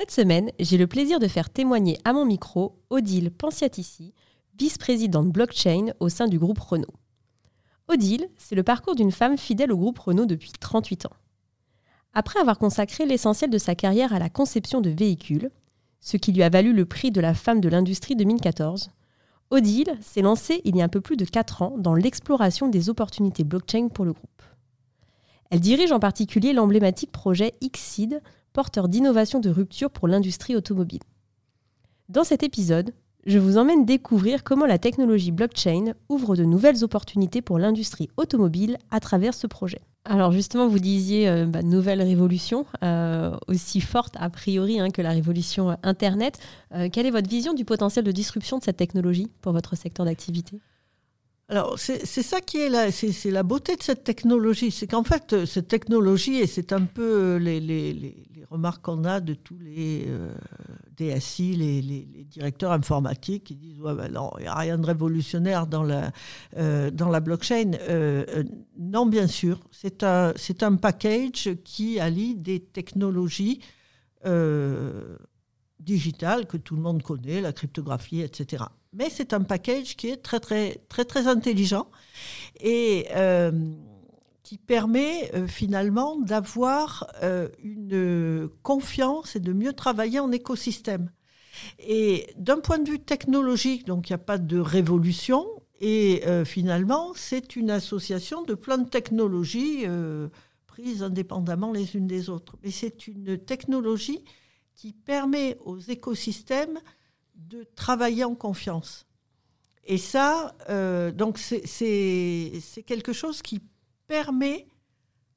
Cette semaine, j'ai le plaisir de faire témoigner à mon micro Odile Pensiatici, vice-présidente blockchain au sein du groupe Renault. Odile, c'est le parcours d'une femme fidèle au groupe Renault depuis 38 ans. Après avoir consacré l'essentiel de sa carrière à la conception de véhicules, ce qui lui a valu le prix de la femme de l'industrie 2014, Odile s'est lancée il y a un peu plus de 4 ans dans l'exploration des opportunités blockchain pour le groupe. Elle dirige en particulier l'emblématique projet Xseed, porteur d'innovation de rupture pour l'industrie automobile. Dans cet épisode, je vous emmène découvrir comment la technologie blockchain ouvre de nouvelles opportunités pour l'industrie automobile à travers ce projet. Alors justement, vous disiez euh, bah, nouvelle révolution, euh, aussi forte a priori hein, que la révolution euh, Internet. quelle est votre vision du potentiel de disruption de cette technologie pour votre secteur d'activité? Alors, c'est ça qui est la, c'est la beauté de cette technologie. C'est qu'en fait, cette technologie, et c'est un peu les, les, les, remarques qu'on a de tous les DSI, les, directeurs informatiques, qui disent ouais, ben non, il n'y a rien de révolutionnaire dans la, dans la blockchain. non, bien sûr, c'est un, un package qui allie des technologies digitales que tout le monde connaît, la cryptographie, etc mais c'est un package qui est très très très très intelligent et euh, qui permet euh, finalement d'avoir euh, une confiance et de mieux travailler en écosystème. Et d'un point de vue technologique, donc il n'y a pas de révolution, et finalement c'est une association de plein de technologies prises indépendamment les unes des autres. Mais c'est une technologie qui permet aux écosystèmes de travailler en confiance. Et ça, euh, donc c'est quelque chose qui permet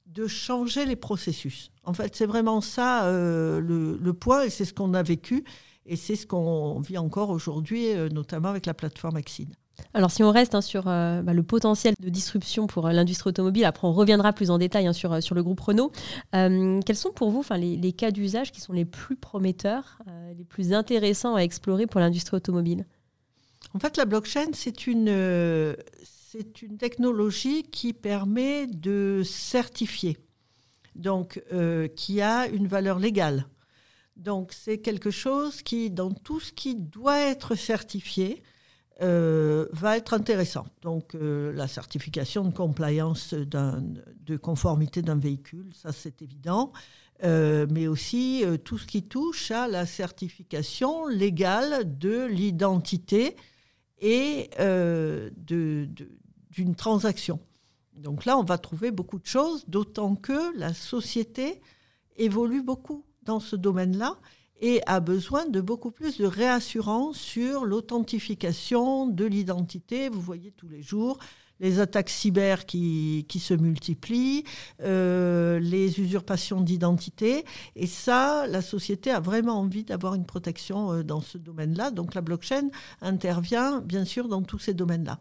de changer les processus. En fait, c'est vraiment ça euh, le, point, et c'est ce qu'on a vécu, et c'est ce qu'on vit encore aujourd'hui, euh, notamment avec la plateforme Exine. Alors si on reste hein, sur euh, bah, le potentiel de disruption pour euh, l'industrie automobile, après on reviendra plus en détail hein, sur, euh, sur le groupe Renault, quels sont pour vous les, les, cas d'usage qui sont les plus prometteurs, les plus intéressants à explorer pour l'industrie automobile? En fait, la blockchain, c'est une, c'est une technologie qui permet de certifier, donc qui a une valeur légale. Donc c'est quelque chose qui, dans tout ce qui doit être certifié, euh, va être intéressant. Donc euh, la certification de compliance de conformité d'un véhicule, ça c'est évident, euh, mais aussi tout ce qui touche à la certification légale de l'identité et d'une transaction. Donc là, on va trouver beaucoup de choses, d'autant que la société évolue beaucoup dans ce domaine-là et a besoin de beaucoup plus de réassurance sur l'authentification de l'identité. Vous voyez tous les jours les attaques cyber qui, qui se multiplient, euh, les usurpations d'identité. Et ça, la société a vraiment envie d'avoir une protection euh, dans ce domaine-là. Donc la blockchain intervient bien sûr dans tous ces domaines-là.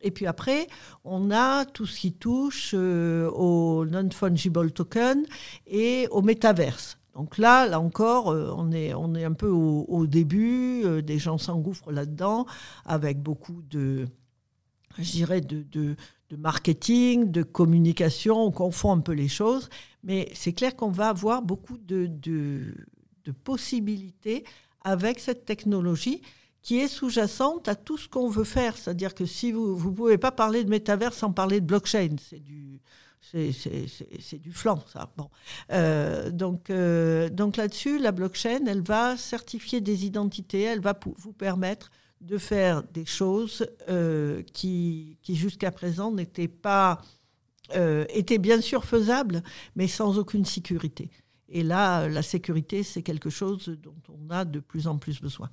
Et puis après, on a tout ce qui touche euh, au non-fungible token et au métaverse. Donc là, là encore, euh, on est, on est un peu au, début, euh, des gens s'engouffrent là-dedans avec beaucoup de, de, de, marketing, de communication, on confond un peu les choses, mais c'est clair qu'on va avoir beaucoup de, de, possibilités avec cette technologie qui est sous-jacente à tout ce qu'on veut faire. C'est-à-dire que si vous ne pouvez pas parler de métavers sans parler de blockchain, c'est du c'est du flanc, ça. Bon. Euh, donc euh, donc là-dessus, la blockchain, elle va certifier des identités, elle va vous permettre de faire des choses euh, qui, qui jusqu'à présent n'étaient pas étaient bien sûr faisables, mais sans aucune sécurité. Et là, la sécurité, c'est quelque chose dont on a de plus en plus besoin.